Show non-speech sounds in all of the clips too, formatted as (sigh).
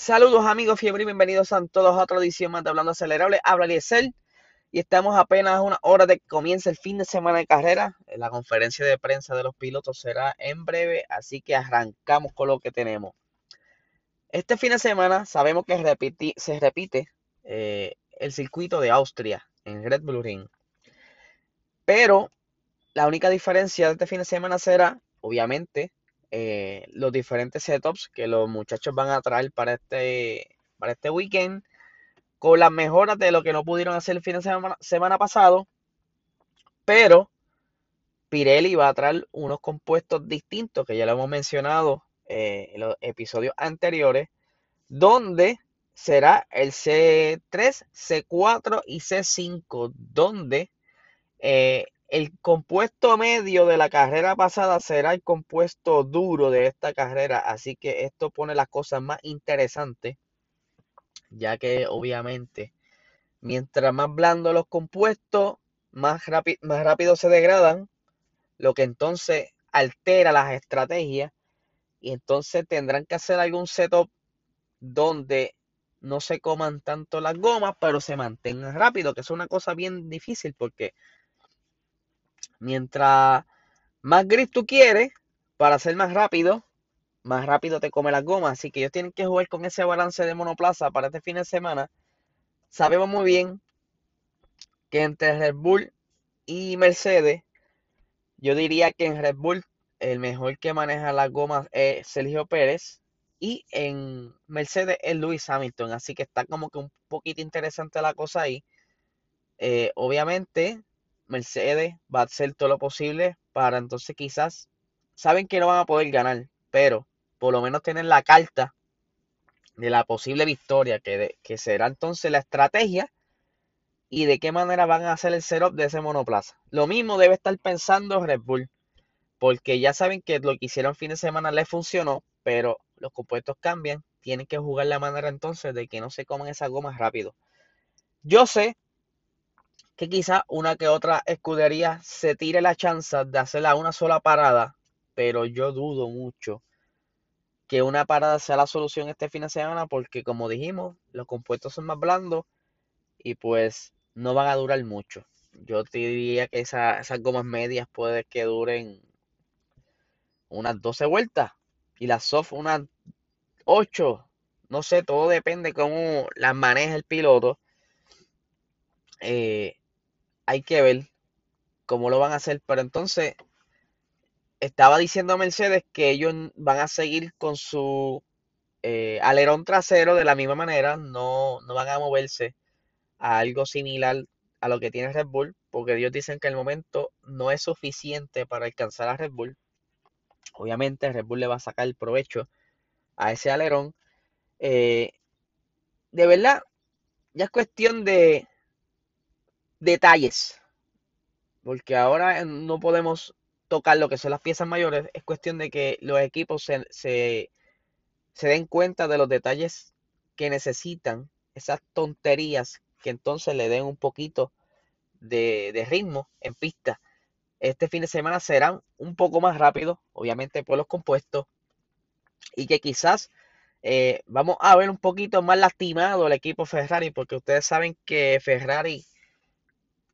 Saludos amigos fiebre y bienvenidos a todos a otra edición más de Hablando Acelerable. Habla Liesel y estamos apenas una hora de que comience el fin de semana de carrera. La conferencia de prensa de los pilotos será en breve, así que arrancamos con lo que tenemos. Este fin de semana sabemos que se repite eh, el circuito de Austria en Red Bull Ring. Pero la única diferencia de este fin de semana será, obviamente, eh, los diferentes setups que los muchachos van a traer para este, para este weekend, con las mejoras de lo que no pudieron hacer el fin de semana, semana pasado, pero Pirelli va a traer unos compuestos distintos que ya lo hemos mencionado eh, en los episodios anteriores, donde será el C3, C4 y C5, donde eh, el compuesto medio de la carrera pasada será el compuesto duro de esta carrera, así que esto pone las cosas más interesantes, ya que obviamente mientras más blandos los compuestos, más, más rápido se degradan, lo que entonces altera las estrategias y entonces tendrán que hacer algún setup donde no se coman tanto las gomas, pero se mantengan rápido, que es una cosa bien difícil porque Mientras más gris tú quieres, para ser más rápido, más rápido te come las gomas. Así que ellos tienen que jugar con ese balance de monoplaza para este fin de semana. Sabemos muy bien que entre Red Bull y Mercedes, yo diría que en Red Bull el mejor que maneja las gomas es Sergio Pérez y en Mercedes es Lewis Hamilton. Así que está como que un poquito interesante la cosa ahí. Eh, obviamente, Mercedes va a hacer todo lo posible para entonces quizás, saben que no van a poder ganar, pero por lo menos tienen la carta de la posible victoria, que, que será entonces la estrategia y de qué manera van a hacer el setup de ese monoplaza. Lo mismo debe estar pensando Red Bull, porque ya saben que lo que hicieron fin de semana les funcionó, pero los compuestos cambian, tienen que jugar la manera entonces de que no se coman esas gomas rápido. Yo sé que quizá una que otra escudería se tire la chance de hacerla una sola parada, pero yo dudo mucho que una parada sea la solución este fin de semana porque como dijimos, los compuestos son más blandos y pues no van a durar mucho. Yo te diría que esas gomas medias puede que duren unas 12 vueltas y las soft unas 8. No sé, todo depende cómo las maneja el piloto. Eh, hay que ver cómo lo van a hacer. Pero entonces, estaba diciendo Mercedes que ellos van a seguir con su eh, alerón trasero de la misma manera, no, no van a moverse a algo similar a lo que tiene Red Bull, porque ellos dicen que el momento no es suficiente para alcanzar a Red Bull. Obviamente Red Bull le va a sacar el provecho a ese alerón. Eh, de verdad, ya es cuestión de, detalles. Porque ahora no podemos tocar lo que son las piezas mayores. Es cuestión de que los equipos se, se, den cuenta de los detalles que necesitan. Esas tonterías que entonces le den un poquito de, ritmo en pista. Este fin de semana serán un poco más rápidos, obviamente por los compuestos. Y que quizás eh, vamos a ver un poquito más lastimado el equipo Ferrari, porque ustedes saben que Ferrari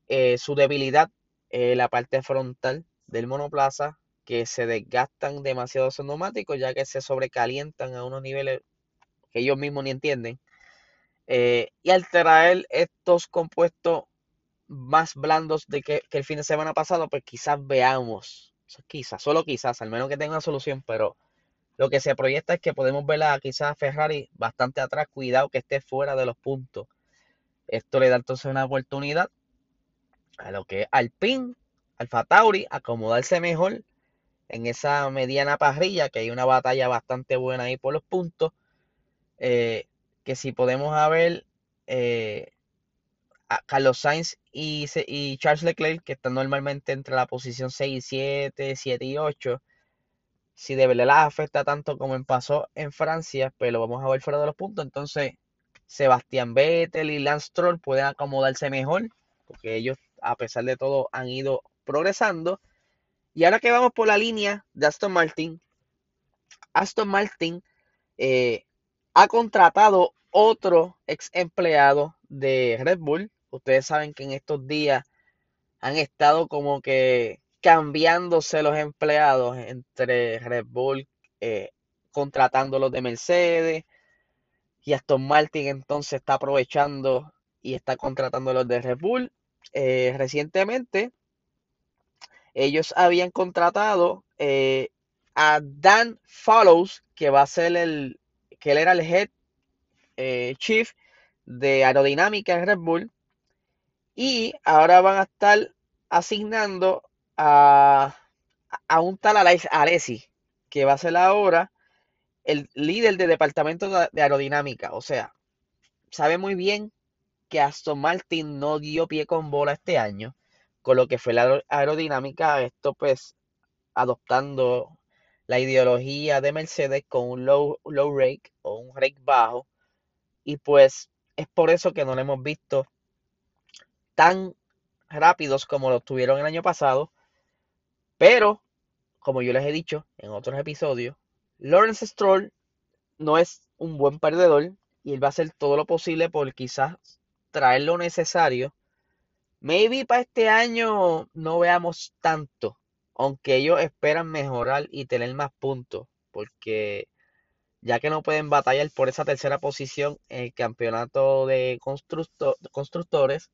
eh, su debilidad es la parte frontal del monoplaza, que se desgastan demasiado esos neumáticos, ya que se sobrecalientan a unos niveles que ellos mismos ni entienden. Eh, y al traer estos compuestos más blandos de que, el fin de semana pasado, pues quizás veamos, quizás, solo quizás, al menos que tenga una solución, pero lo que se proyecta es que podemos ver a quizás Ferrari bastante atrás, cuidado que esté fuera de los puntos. Esto le da entonces una oportunidad a lo que es Alpine, Alfa Tauri, acomodarse mejor en esa mediana parrilla, que hay una batalla bastante buena ahí por los puntos. Eh, que si podemos ver eh, a Carlos Sainz y, Charles Leclerc, que están normalmente entre la posición 6 y 7, 7 y 8, si de verdad las afecta tanto como pasó en Francia, pero pues vamos a ver fuera de los puntos, entonces Sebastián Vettel y Lance Stroll pueden acomodarse mejor, porque ellos a pesar de todo, han ido progresando. Y ahora que vamos por la línea de Aston Martin, Aston Martin, eh, ha contratado otro ex empleado de Red Bull. Ustedes saben que en estos días han estado como que cambiándose los empleados entre Red Bull, eh, contratándolos de Mercedes, y Aston Martin entonces está aprovechando y está contratando los de Red Bull. Eh, recientemente, ellos habían contratado eh, a Dan Follows, que va a ser el, que él era el head eh, chief de aerodinámica en Red Bull. Y ahora van a estar asignando a, a un tal Alessi, que va a ser ahora el líder del departamento de aerodinámica. O sea, sabe muy bien que Aston Martin no dio pie con bola este año con lo que fue la aerodinámica, esto pues adoptando la ideología de Mercedes con un low, low rake o un rake bajo. Y pues es por eso que no lo hemos visto tan rápidos como lo tuvieron el año pasado. Pero, como yo les he dicho en otros episodios, Lawrence Stroll no es un buen perdedor y él va a hacer todo lo posible por quizás traer lo necesario. Maybe para este año no veamos tanto, aunque ellos esperan mejorar y tener más puntos, porque ya que no pueden batallar por esa tercera posición en el campeonato de constructores,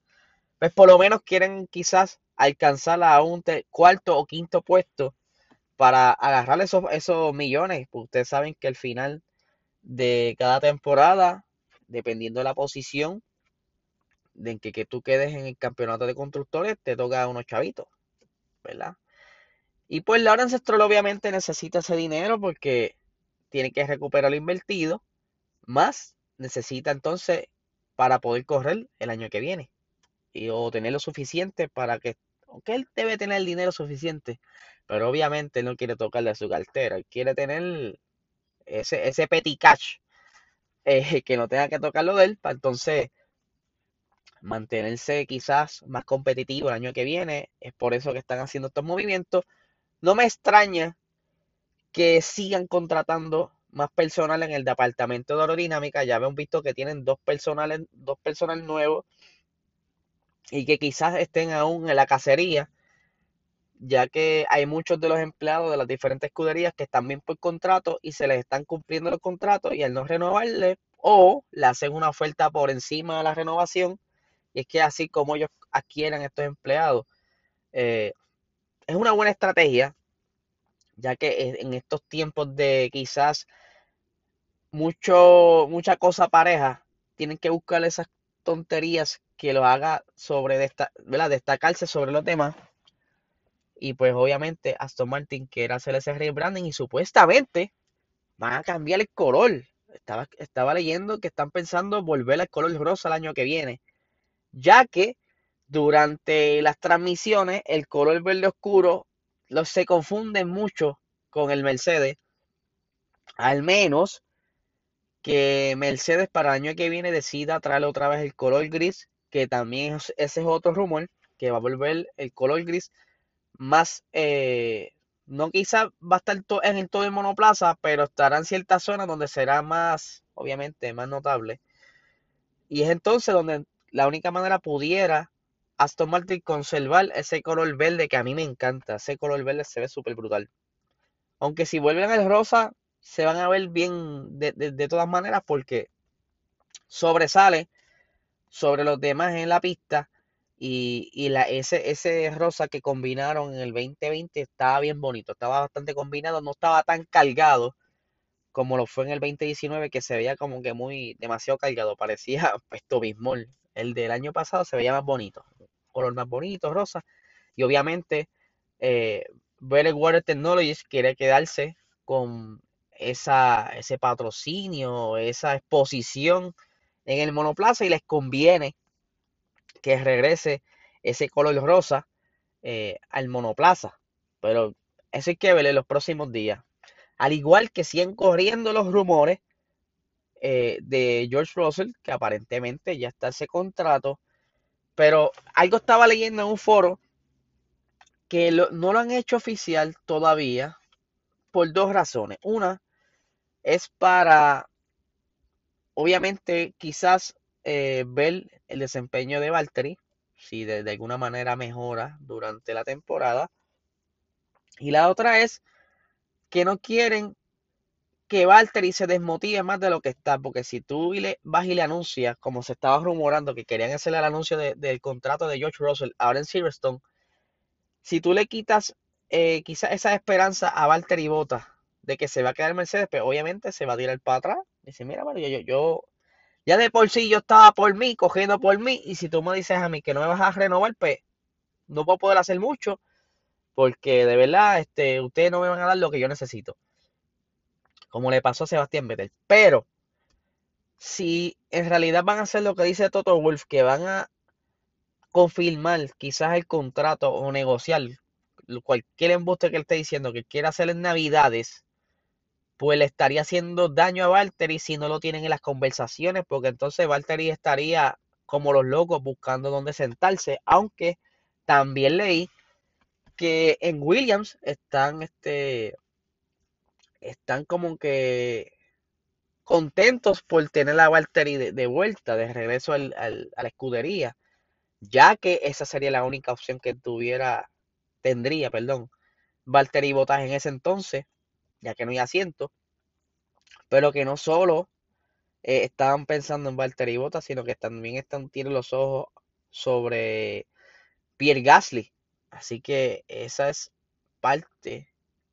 pues por lo menos quieren quizás alcanzar a un cuarto o quinto puesto para agarrar esos, esos millones. ustedes saben que al final de cada temporada, dependiendo de la posición, de que, que tú quedes en el campeonato de constructores, te toca unos chavitos, ¿verdad? Y pues Laura Ancestral obviamente necesita ese dinero porque tiene que recuperar lo invertido, más necesita entonces para poder correr el año que viene. Y, o tener lo suficiente para que, aunque él debe tener el dinero suficiente, pero obviamente él no quiere tocarle a su cartera, él quiere tener ese, ese petty cash eh, que no tenga que tocarlo de él, para entonces mantenerse quizás más competitivo el año que viene. Es por eso que están haciendo estos movimientos. No me extraña que sigan contratando más personal en el departamento de aerodinámica. Ya hemos visto que tienen dos personales, dos personal nuevos y que quizás estén aún en la cacería, ya que hay muchos de los empleados de las diferentes escuderías que están bien por contrato y se les están cumpliendo los contratos y al no renovarle o le hacen una oferta por encima de la renovación, y es que así como ellos adquieran estos empleados, eh, es una buena estrategia, ya que en estos tiempos de quizás mucho, mucha cosa pareja, tienen que buscar esas tonterías que lo haga sobre destacarse sobre los demás. Y pues obviamente Aston Martin quiere hacer ese rebranding y supuestamente van a cambiar el color. Estaba, estaba leyendo que están pensando volver al color rosa el año que viene ya que durante las transmisiones el color verde oscuro se confunde mucho con el Mercedes. Al menos que Mercedes para el año que viene decida traer otra vez el color gris, que también ese es otro rumor, que va a volver el color gris más, eh, no quizá va a estar en el todo el monoplaza, pero estará en ciertas zonas donde será más, obviamente, más notable. Y es entonces donde la única manera pudiera Aston Martin conservar ese color verde que a mí me encanta. Ese color verde se ve súper brutal. Aunque si vuelven al rosa, se van a ver bien de, todas maneras porque sobresale sobre los demás en la pista. Y, la, ese, ese rosa que combinaron en el 2020 estaba bien bonito, estaba bastante combinado, no estaba tan cargado como lo fue en el 2019, que se veía como que muy demasiado cargado, parecía (laughs) pues Bismol el del año pasado se veía más bonito, color más bonito, rosa. Y obviamente, eh, Better Water Technologies quiere quedarse con ese patrocinio, esa exposición en el monoplaza y les conviene que regrese ese color rosa eh, al monoplaza. Pero eso hay que ver en los próximos días. Al igual que siguen corriendo los rumores eh, de George Russell, que aparentemente ya está ese contrato, pero algo estaba leyendo en un foro que no lo han hecho oficial todavía por dos razones. Una es para obviamente quizás eh, ver el desempeño de Valtteri, si de, alguna manera mejora durante la temporada. Y la otra es que no quieren que Valtteri se desmotive más de lo que está, porque si tú le, vas y le anuncias, como se estaba rumorando que querían hacerle el anuncio del contrato de George Russell ahora en Silverstone, si tú le quitas eh, quizás esa esperanza a Valtteri Bota de que se va a quedar Mercedes, pues obviamente se va a tirar para atrás. Dice, mira, yo, yo, yo, ya de por sí yo estaba por mí, cogiendo por mí, y si tú me dices a mí que no me vas a renovar, pues no puedo poder hacer mucho, porque de verdad, este, ustedes no me van a dar lo que yo necesito. Como le pasó a Sebastián Vettel. Pero, si en realidad van a hacer lo que dice Toto Wolf, que van a confirmar quizás el contrato o negociar cualquier embuste que él esté diciendo que quiera hacer en Navidades, pues le estaría haciendo daño a Valtteri si no lo tienen en las conversaciones, porque entonces Valtteri estaría como los locos buscando dónde sentarse, aunque también leí que en Williams están este están como que contentos por tener a Valtteri de, vuelta, de regreso a la escudería, ya que esa sería la única opción que tuviera, tendría, perdón, Valtteri Bottas en ese entonces, ya que no hay asiento, pero que no solo eh, estaban pensando en Valtteri Bottas, sino que también están tienen los ojos sobre Pierre Gasly. Así que esa es parte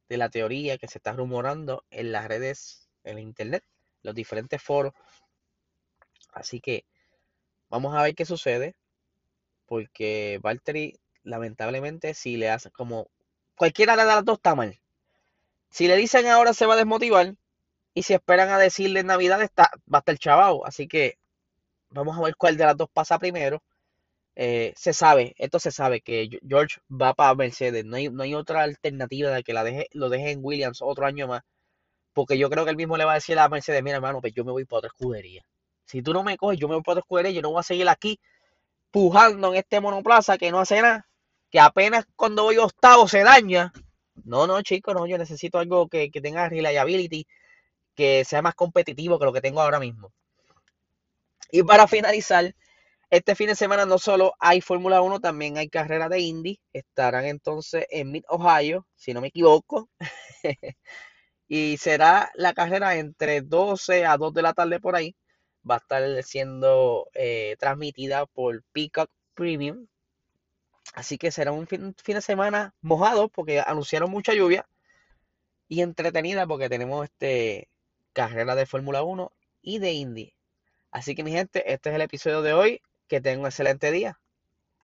de la teoría que se está rumorando en las redes, en internet, los diferentes foros. Así que vamos a ver qué sucede, porque Valtteri, lamentablemente, si le hace como cualquiera de las dos está mal. Si le dicen ahora se va a desmotivar y si esperan a decirle en Navidad está, va a estar chavao. Así que vamos a ver cuál de las dos pasa primero. Eh, se sabe, esto se sabe que George va para Mercedes. No hay, no hay otra alternativa de que la deje, lo deje en Williams otro año más. Porque yo creo que él mismo le va a decir a Mercedes, mira hermano, pues yo me voy para otra escudería. Si tú no me coges, yo me voy para otra escudería, yo no voy a seguir aquí pujando en este monoplaza que no hace nada, que apenas cuando voy octavo se daña no, no, chicos, no, yo necesito algo que, tenga reliability, que sea más competitivo que lo que tengo ahora mismo. Y para finalizar, este fin de semana no solo hay Fórmula 1, también hay carrera de Indy. Estarán entonces en Mid Ohio, si no me equivoco. (laughs) y será la carrera entre 12 a 2 de la tarde por ahí. Va a estar siendo eh, transmitida por Peacock Premium, Así que será un fin, de semana mojado porque anunciaron mucha lluvia y entretenida porque tenemos este carrera de Fórmula 1 y de Indy. Así que mi gente, este es el episodio de hoy. Que tengan un excelente día.